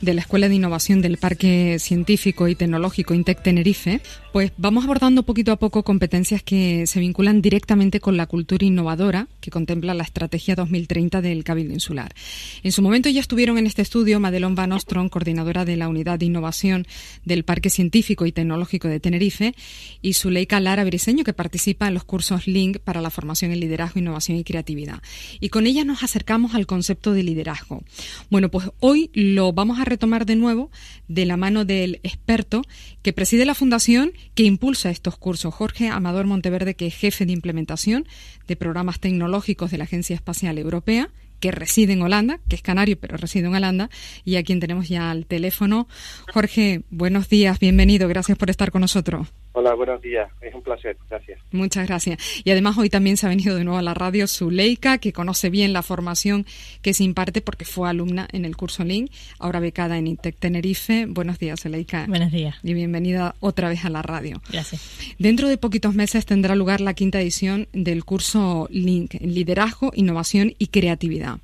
de la Escuela de Innovación del Parque Científico y Tecnológico INTEC Tenerife, pues vamos abordando poquito a poco competencias que se vinculan directamente con la cultura innovadora que contempla la Estrategia 2030 del Cabildo Insular. En su momento ya estuvieron en este estudio Madelon Van Ostrom, coordinadora de la Unidad de Innovación del Parque Científico y Tecnológico de Tenerife, y Zuleika Lara Briseño, que participa en los cursos LINK para la formación en liderazgo, innovación y creatividad. Y con ella nos acercamos al concepto de liderazgo. Bueno, pues hoy lo vamos a retomar de nuevo de la mano del experto que preside la fundación que impulsa estos cursos, Jorge Amador Monteverde, que es jefe de implementación de programas tecnológicos de la Agencia Espacial Europea que reside en Holanda, que es canario, pero reside en Holanda, y a quien tenemos ya al teléfono. Jorge, buenos días, bienvenido, gracias por estar con nosotros. Hola, buenos días. Es un placer. Gracias. Muchas gracias. Y además hoy también se ha venido de nuevo a la radio Zuleika, que conoce bien la formación que se imparte porque fue alumna en el curso Link, ahora becada en INTEC Tenerife. Buenos días, Zuleika. Buenos días. Y bienvenida otra vez a la radio. Gracias. Dentro de poquitos meses tendrá lugar la quinta edición del curso Link, Liderazgo, Innovación y Creatividad.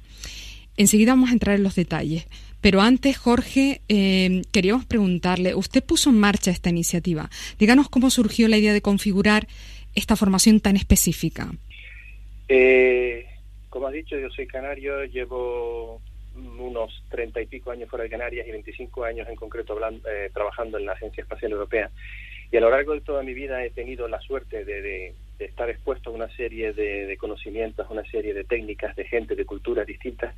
Enseguida vamos a entrar en los detalles. Pero antes, Jorge, eh, queríamos preguntarle, usted puso en marcha esta iniciativa. Díganos cómo surgió la idea de configurar esta formación tan específica. Eh, como has dicho, yo soy canario, llevo unos treinta y pico años fuera de Canarias y 25 años en concreto eh, trabajando en la Agencia Espacial Europea. Y a lo largo de toda mi vida he tenido la suerte de, estar expuesto a una serie de, de, conocimientos, una serie de técnicas, de gente, de culturas distintas,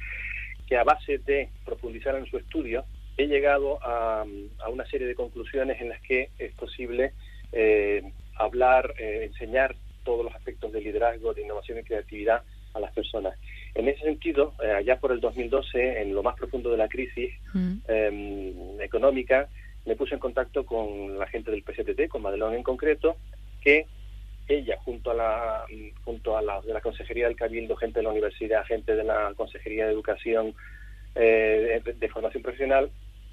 que a base de profundizar en su estudio he llegado a, una serie de conclusiones en las que es posible eh, hablar, eh, enseñar todos los aspectos de liderazgo, de innovación y creatividad a las personas. En ese sentido, eh, allá por el 2012, en lo más profundo de la crisis mm. em, económica, me puse en contacto con la gente del PCTT, con Madelón en concreto, que ella junto a la junto a la de la consejería del cabildo gente de la universidad gente de la consejería de educación eh, de, formación profesional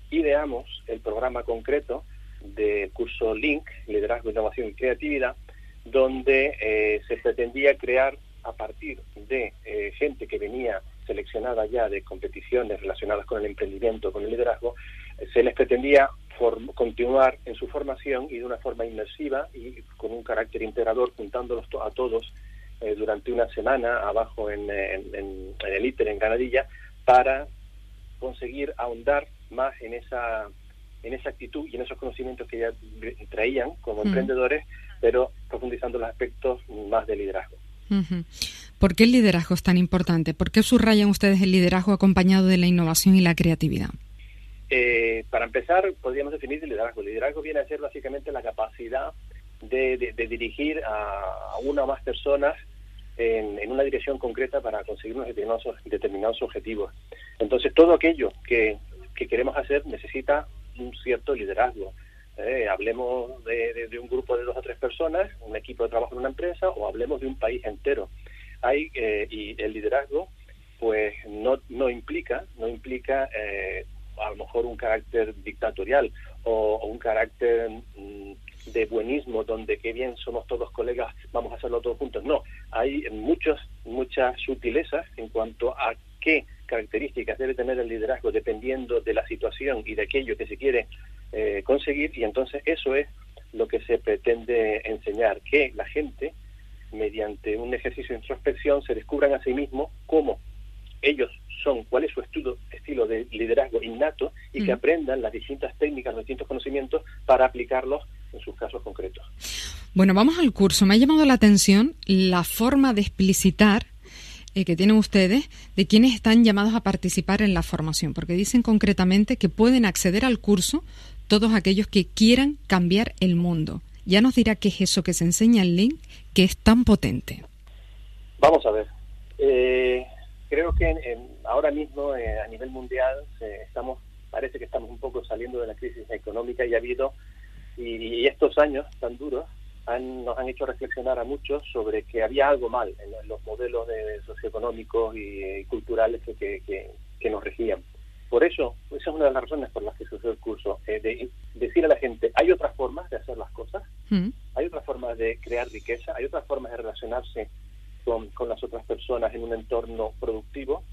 ideamos el programa concreto del curso Link liderazgo innovación y creatividad donde eh, se pretendía crear a partir de eh, gente que venía seleccionada ya de competiciones relacionadas con el emprendimiento con el liderazgo se les pretendía continuar en su formación y de una forma inmersiva y con un carácter integrador, juntándolos a todos eh, durante una semana abajo en, el ITER, en Ganadilla, para conseguir ahondar más en esa, en esa actitud y en esos conocimientos que ya traían como mm. emprendedores, pero profundizando los aspectos más de liderazgo. ¿Por qué el liderazgo es tan importante? ¿Por qué subrayan ustedes el liderazgo acompañado de la innovación y la creatividad? Eh, para empezar, podríamos definir el liderazgo. El liderazgo viene a ser básicamente la capacidad de, dirigir a, una o más personas en, una dirección concreta para conseguir unos determinados, objetivos. Entonces, todo aquello que, queremos hacer necesita un cierto liderazgo. Eh, hablemos de, un grupo de dos o tres personas, un equipo de trabajo en una empresa, o hablemos de un país entero. Hay eh, y el liderazgo, pues no, no implica, no implica eh, a lo mejor un carácter dictatorial o, un carácter mm, de buenismo donde qué bien somos todos colegas, vamos a hacerlo todos juntos. No, hay muchos, muchas sutilezas en cuanto a qué características debe tener el liderazgo dependiendo de la situación y de aquello que se quiere eh, conseguir y entonces eso es lo que se pretende enseñar, que la gente mediante un ejercicio de introspección se descubran a sí mismos cómo ellos son, cuál es su estilo de liderazgo innato y que mm. aprendan las distintas técnicas, los distintos conocimientos para aplicarlos en sus casos concretos. Bueno, vamos al curso. Me ha llamado la atención la forma de explicitar eh, que tienen ustedes de quienes están llamados a participar en la formación, porque dicen concretamente que pueden acceder al curso todos aquellos que quieran cambiar el mundo. Ya nos dirá qué es eso que se enseña en Link, que es tan potente. Vamos a ver. Eh, creo que ahora mismo eh, a nivel mundial estamos parece que estamos un poco saliendo de la crisis económica y ha habido, y, estos años tan duros nos han hecho reflexionar a muchos sobre que había algo mal en los modelos de, socioeconómicos y, culturales que, que, nos regían. Por eso, esa es una de las razones por las que surgió el curso, eh, de decir a la gente, hay otras formas de hacer las cosas, mm. hay otras formas de crear riqueza, hay otras formas de relacionarse con, las otras personas en un entorno productivo,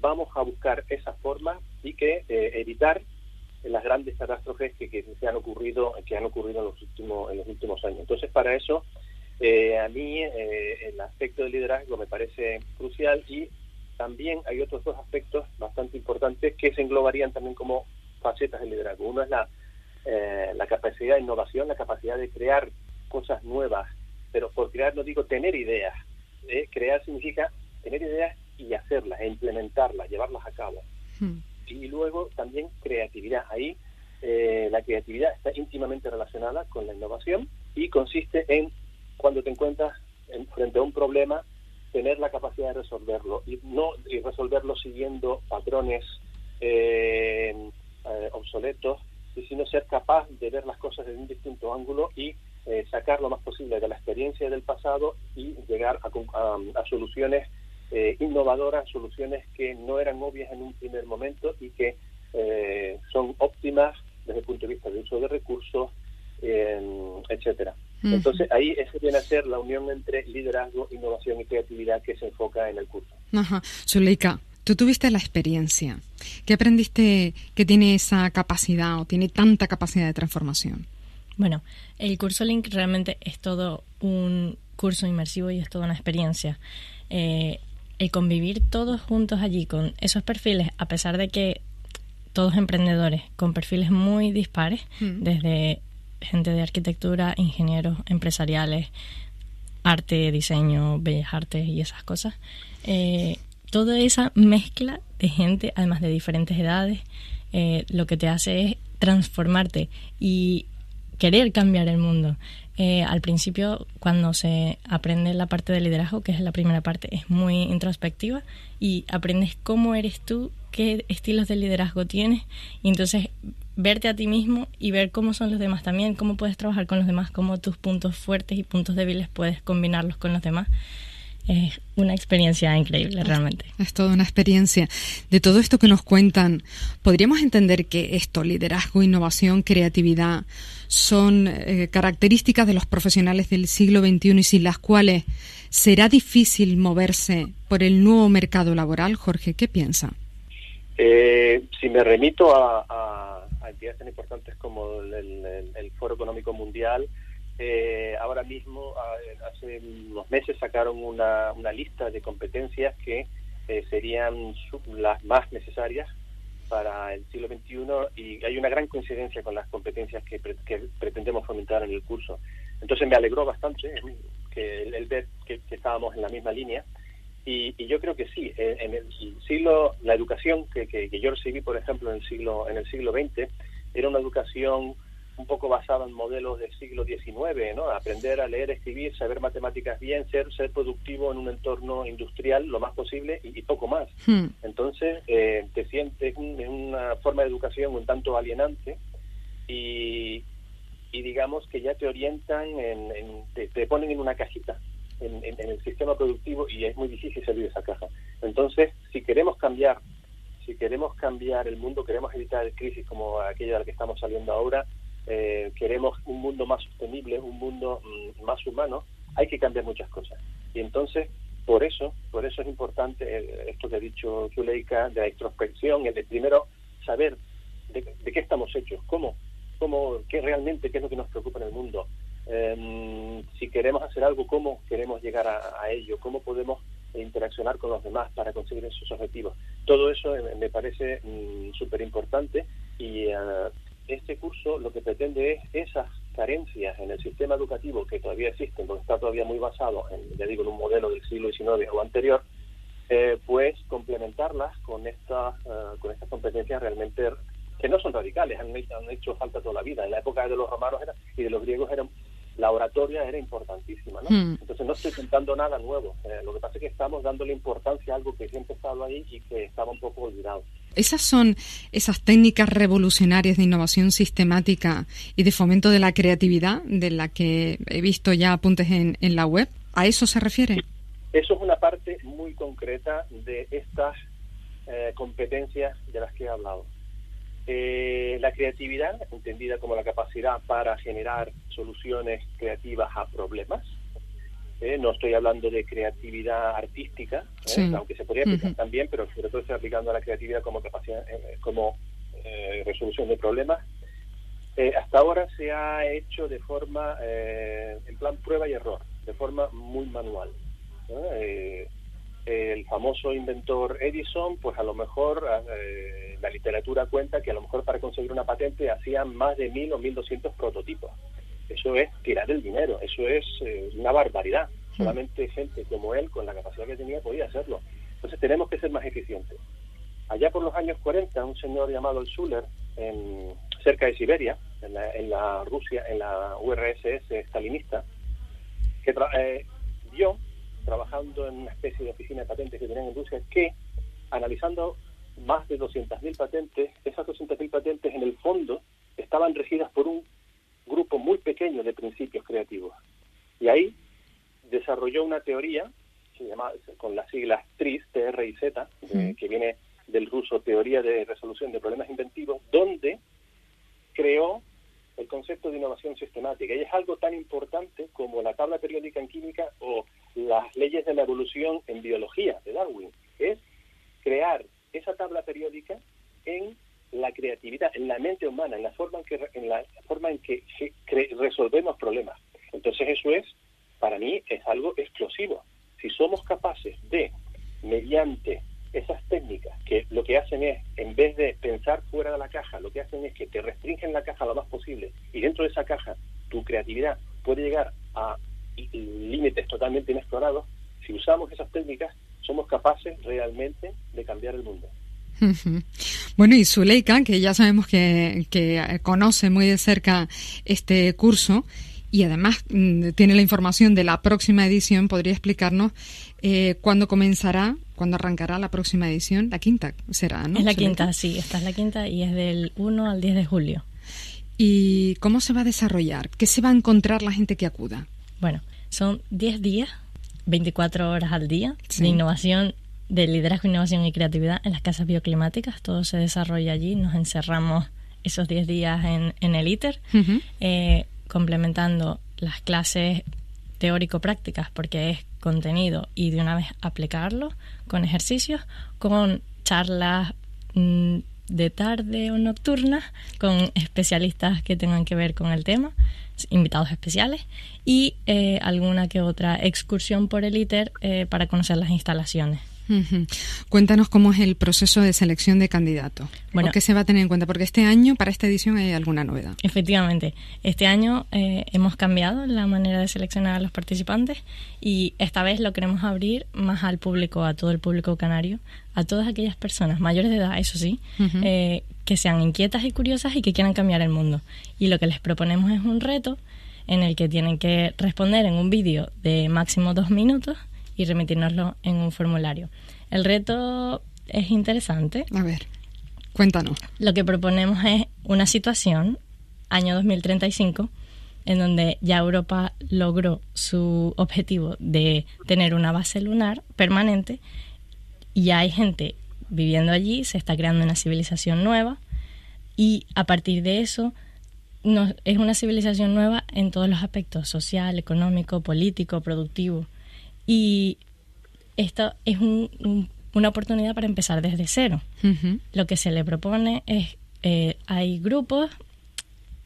vamos a buscar esa forma y que eh, evitar las grandes catástrofes que, que, se han ocurrido que han ocurrido en los últimos en los últimos años. Entonces para eso eh, a mí eh, el aspecto del liderazgo me parece crucial y también hay otros dos aspectos bastante importantes que se englobarían también como facetas del liderazgo. Uno es la la capacidad de innovación la capacidad de crear cosas nuevas pero por crear no digo tener ideas crear significa tener ideas y hacerlas, implementarlas, llevarlas a cabo. Hmm. Y luego también creatividad. Ahí eh, la creatividad está íntimamente relacionada con la innovación y consiste en cuando te encuentras en, frente a un problema tener la capacidad de resolverlo y no y resolverlo siguiendo patrones eh, eh, obsoletos sino ser capaz de ver las cosas desde un distinto ángulo y sacar lo más posible de la experiencia del pasado y llegar a soluciones eh, innovadoras, soluciones que no eran obvias en un primer momento y que eh, son óptimas desde el punto de vista del uso de recursos, etcétera. Entonces ahí ese viene a ser la unión entre liderazgo, innovación y creatividad que se enfoca en el curso. Ajá. Zuleika, tú tuviste la experiencia. ¿Qué aprendiste que tiene esa capacidad o tiene tanta capacidad de transformación? Bueno, el curso Link realmente es todo un curso inmersivo y es toda una experiencia. Eh, el convivir todos juntos allí con esos perfiles, a pesar de que todos emprendedores con perfiles muy dispares, mm. desde gente de arquitectura, ingenieros empresariales, arte, diseño, bellas artes y esas cosas, eh, toda esa mezcla de gente, además de diferentes edades, eh, lo que te hace es transformarte y querer cambiar el mundo. Eh, al principio, cuando se aprende la parte de liderazgo, que es la primera parte, es muy introspectiva y aprendes cómo eres tú, qué estilos de liderazgo tienes y entonces verte a ti mismo y ver cómo son los demás también, cómo puedes trabajar con los demás, cómo tus puntos fuertes y puntos débiles puedes combinarlos con los demás. Es una experiencia increíble, realmente. Es toda una experiencia. De todo esto que nos cuentan, ¿podríamos entender que esto, liderazgo, innovación, creatividad, son eh, características de los profesionales del siglo XXI y sin las cuales será difícil moverse por el nuevo mercado laboral? Jorge, ¿qué piensa? Eh, si me remito a, entidades tan importantes como el, Foro Económico Mundial, eh, ahora mismo, hace unos meses, sacaron una, una lista de competencias que serían las más necesarias para el siglo XXI y hay una gran coincidencia con las competencias que, pretendemos fomentar en el curso. Entonces me alegró bastante eh, que el, ver que, estábamos en la misma línea y, yo creo que sí, eh, en el siglo, la educación que, que, yo recibí, por ejemplo, en el siglo, en el siglo XX, era una educación un poco basado en modelos del siglo XIX, ¿no? Aprender a leer, escribir, saber matemáticas bien, ser, ser productivo en un entorno industrial lo más posible y, poco más. Hmm. Entonces, eh, te sientes en una forma de educación un tanto alienante y, y digamos que ya te orientan, en, te, ponen en una cajita en, en, el sistema productivo y es muy difícil salir de esa caja. Entonces, si queremos cambiar, si queremos cambiar el mundo, queremos evitar crisis como aquella de la que estamos saliendo ahora, eh, queremos un mundo más sostenible, un mundo mm, más humano, hay que cambiar muchas cosas. Y entonces, por eso, por eso es importante eh, esto que ha dicho Zuleika, de la introspección, el de primero saber de, qué estamos hechos, cómo, cómo, qué realmente, qué es lo que nos preocupa en el mundo. Em, si queremos hacer algo, cómo queremos llegar a, ello, cómo podemos interaccionar con los demás para conseguir esos objetivos. Todo eso eh, me parece mm, súper importante y este curso lo que pretende es esas carencias en el sistema educativo que todavía existen, porque está todavía muy basado, en, ya digo, en un modelo del siglo XIX o anterior, eh, pues complementarlas con estas, eh, con estas competencias realmente que no son radicales, han, han, hecho falta toda la vida. En la época de los romanos y de los griegos eran, la oratoria era importantísima, ¿no? Hmm. Entonces no estoy contando nada nuevo. Eh, lo que pasa es que estamos dándole importancia a algo que siempre ha estado ahí y que estaba un poco olvidado. Esas son esas técnicas revolucionarias de innovación sistemática y de fomento de la creatividad de la que he visto ya apuntes en, la web. ¿A eso se refiere? Eso es una parte muy concreta de estas eh, competencias de las que he hablado. Eh, la creatividad, entendida como la capacidad para generar soluciones creativas a problemas, ¿eh? no estoy hablando de creatividad artística, ¿eh? aunque se podría aplicar también, pero sobre todo estoy aplicando a la creatividad como capacidad, eh, como resolución de problemas. hasta ahora se ha hecho de forma, en plan prueba y error, de forma muy manual. el famoso inventor Edison, pues a lo mejor la literatura cuenta que a lo mejor para conseguir una patente hacían más de mil o mil doscientos prototipos eso es tirar el dinero, eso es eh, una barbaridad. Hmm. Solamente gente como él, con la capacidad que tenía, podía hacerlo. Entonces tenemos que ser más eficientes. Allá por los años 40, un señor llamado el Schuller, en, cerca de Siberia, en la, Rusia, en la URSS stalinista, que eh, vio, trabajando en una especie de oficina de patentes que tenían en Rusia, que analizando más de 200.000 patentes, esas 200.000 patentes en el fondo estaban regidas por un grupo muy pequeño de principios creativos. Y ahí desarrolló una teoría, se llama, con las siglas TRIS, TR y Z, que viene del ruso Teoría de Resolución de Problemas Inventivos, donde creó el concepto de innovación sistemática. Y es algo tan importante como la tabla periódica en química o las leyes de la evolución en biología de Darwin. Es crear esa tabla periódica en creatividad, en la mente humana, en la forma en que, en la forma en que resolvemos problemas. Entonces eso es, para mí, es algo explosivo. Si somos capaces de, mediante esas técnicas que lo que hacen es, en vez de pensar fuera de la caja, lo que hacen es que te restringen la caja lo más posible y dentro de esa caja tu creatividad puede llegar a límites totalmente inexplorados, si usamos esas técnicas somos capaces realmente de cambiar el mundo. Bueno, y Zuleika, que ya sabemos que, conoce muy de cerca este curso y además mm, tiene la información de la próxima edición, podría explicarnos eh, cuándo comenzará, cuándo arrancará la próxima edición. La quinta será, ¿no? Es la quinta, sí, esta es la quinta y es del 1 al 10 de julio. ¿Y cómo se va a desarrollar? ¿Qué se va a encontrar la gente que acuda? Bueno, son 10 días, 24 horas al día de innovación de liderazgo, innovación y creatividad en las casas bioclimáticas. Todo se desarrolla allí. Nos encerramos esos 10 días en, en el ITER, eh, complementando las clases teórico-prácticas, porque es contenido y de una vez aplicarlo con ejercicios, con charlas mm, de tarde o nocturnas con especialistas que tengan que ver con el tema, invitados especiales y eh, alguna que otra excursión por el ITER eh, para conocer las instalaciones. Cuéntanos cómo es el proceso de selección de candidatos. Bueno, ¿qué se va a tener en cuenta? Porque este año, para esta edición, hay alguna novedad. Efectivamente, este año eh, hemos cambiado la manera de seleccionar a los participantes y esta vez lo queremos abrir más al público, a todo el público canario, a todas aquellas personas mayores de edad, eso sí, eh, que sean inquietas y curiosas y que quieran cambiar el mundo. Y lo que les proponemos es un reto en el que tienen que responder en un vídeo de máximo dos minutos y remitirnoslo en un formulario. El reto es interesante. A ver, cuéntanos. Lo que proponemos es una situación, año 2035, en donde ya Europa logró su objetivo de tener una base lunar permanente y ya hay gente viviendo allí, se está creando una civilización nueva y a partir de eso es una civilización nueva en todos los aspectos, social, económico, político, productivo. Y esto es una oportunidad para empezar desde cero. Lo que se le propone es, eh, hay grupos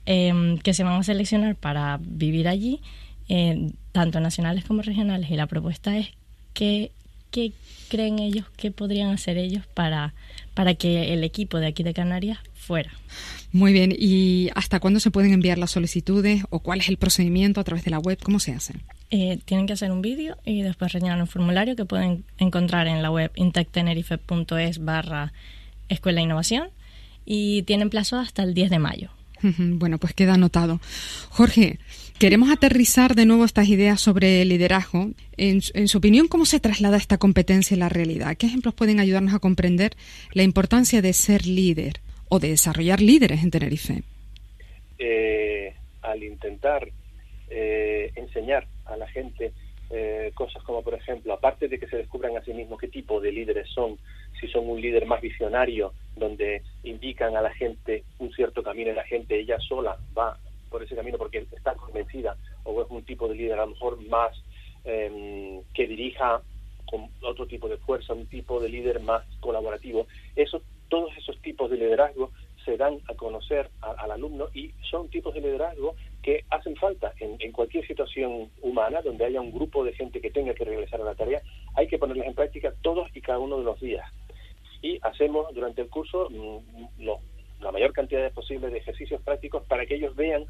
em, que se van a seleccionar para vivir allí, eh, tanto nacionales como regionales, y la propuesta es que, qué creen ellos que podrían hacer ellos para, para que el equipo de aquí de Canarias fuera. Muy bien, ¿y hasta cuándo se pueden enviar las solicitudes o cuál es el procedimiento a través de la web? ¿Cómo se hace? Eh, tienen que hacer un vídeo y después rellenar un formulario que pueden encontrar en la web intectenerife.es barra escuela innovación y tienen plazo hasta el 10 de mayo. Bueno, pues queda anotado. Jorge, queremos aterrizar de nuevo estas ideas sobre liderazgo. En, su opinión, ¿cómo se traslada esta competencia en la realidad? ¿Qué ejemplos pueden ayudarnos a comprender la importancia de ser líder o de desarrollar líderes en Tenerife? Eh, al intentar eh, enseñar a la gente eh, cosas como, por ejemplo, aparte de que se descubran a sí mismos qué tipo de líderes son, si son un líder más visionario, donde indican a la gente un cierto camino y la gente ella sola va por ese camino porque está convencida, o es un tipo de líder a lo mejor más em, que dirija con otro tipo de fuerza, un tipo de líder más colaborativo. Eso, todos esos tipos de liderazgo se dan a conocer al alumno y son tipos de liderazgo que hacen falta en, en, cualquier situación humana donde haya un grupo de gente que tenga que realizar la tarea, hay que ponerlas en práctica todos y cada uno de los días. Y hacemos durante el curso mm, la mayor cantidad posible de ejercicios prácticos para que ellos vean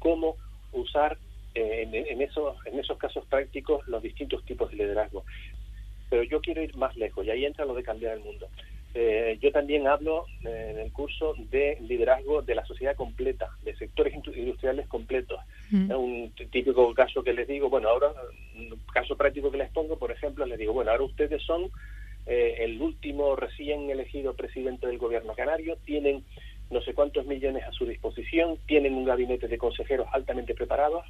cómo usar eh, en, en, esos, en esos casos prácticos los distintos tipos de liderazgo. Pero yo quiero ir más lejos y ahí entra lo de cambiar el mundo. Eh, yo también hablo eh, en el curso de liderazgo de la sociedad completa, de sectores industriales completos. Mm. Un típico caso que les digo, bueno, ahora, un caso práctico que les pongo, por ejemplo, les digo, bueno, ahora ustedes son eh, el último recién elegido presidente del gobierno canario, tienen no sé cuántos millones a su disposición, tienen un gabinete de consejeros altamente preparados,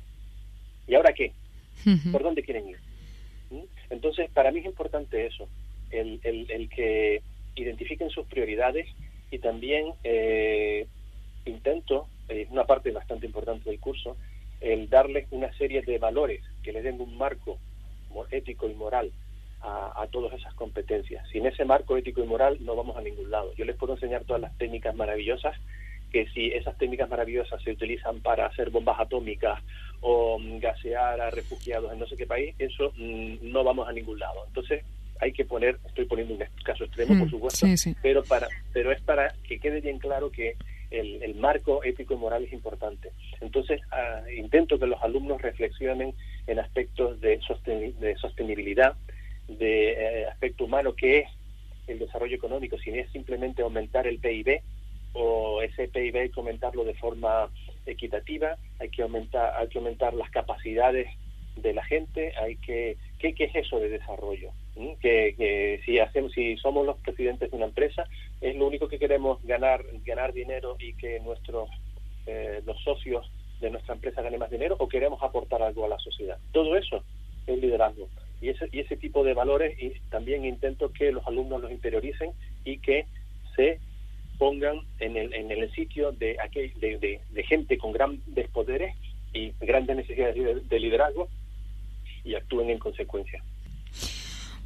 ¿y ahora qué? ¿Por dónde quieren ir? ¿Mm? Entonces, para mí es importante eso, el, el, el que identifiquen sus prioridades y también eh, intento, es una parte bastante importante del curso, el darles una serie de valores que les den un marco ético y moral a, todas esas competencias. Sin ese marco ético y moral no vamos a ningún lado. Yo les puedo enseñar todas las técnicas maravillosas, que si esas técnicas maravillosas se utilizan para hacer bombas atómicas o gasear a refugiados en no sé qué país, eso mm, no vamos a ningún lado. Entonces, hay que poner, estoy poniendo un caso extremo, por supuesto, pero para, pero es para que quede bien claro que el, marco ético y moral es importante. Entonces, ah, intento que los alumnos reflexionen en aspectos de, de sostenibilidad, de eh, aspecto humano, que es el desarrollo económico, si es simplemente aumentar el PIB o ese PIB hay que aumentarlo de forma equitativa, hay que aumentar, hay que aumentar las capacidades de la gente, hay que ¿qué, qué es eso de desarrollo? ¿Mm? Que, si hacemos, si somos los presidentes de una empresa, es lo único que queremos ganar, ganar dinero y que nuestros eh, los socios de nuestra empresa ganen más dinero o queremos aportar algo a la sociedad. Todo eso es liderazgo. Y ese, y ese tipo de valores y también intento que los alumnos los interioricen y que se pongan en el, en el sitio de, aquel, de, de, gente con grandes poderes y grandes necesidades de liderazgo y actúen en consecuencia.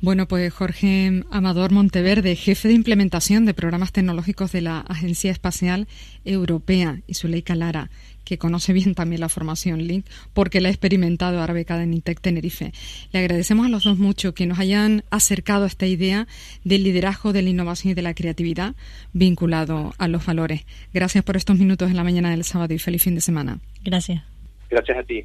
Bueno, pues Jorge Amador Monteverde, jefe de implementación de programas tecnológicos de la Agencia Espacial Europea, y Zuleika Lara, que conoce bien también la formación Link, porque la ha experimentado ahora becada en INTEC Tenerife. Le agradecemos a los dos mucho que nos hayan acercado a esta idea del liderazgo, de la innovación y de la creatividad vinculado a los valores. Gracias por estos minutos en la mañana del sábado y feliz fin de semana. Gracias. Gracias a ti.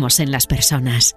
en las personas.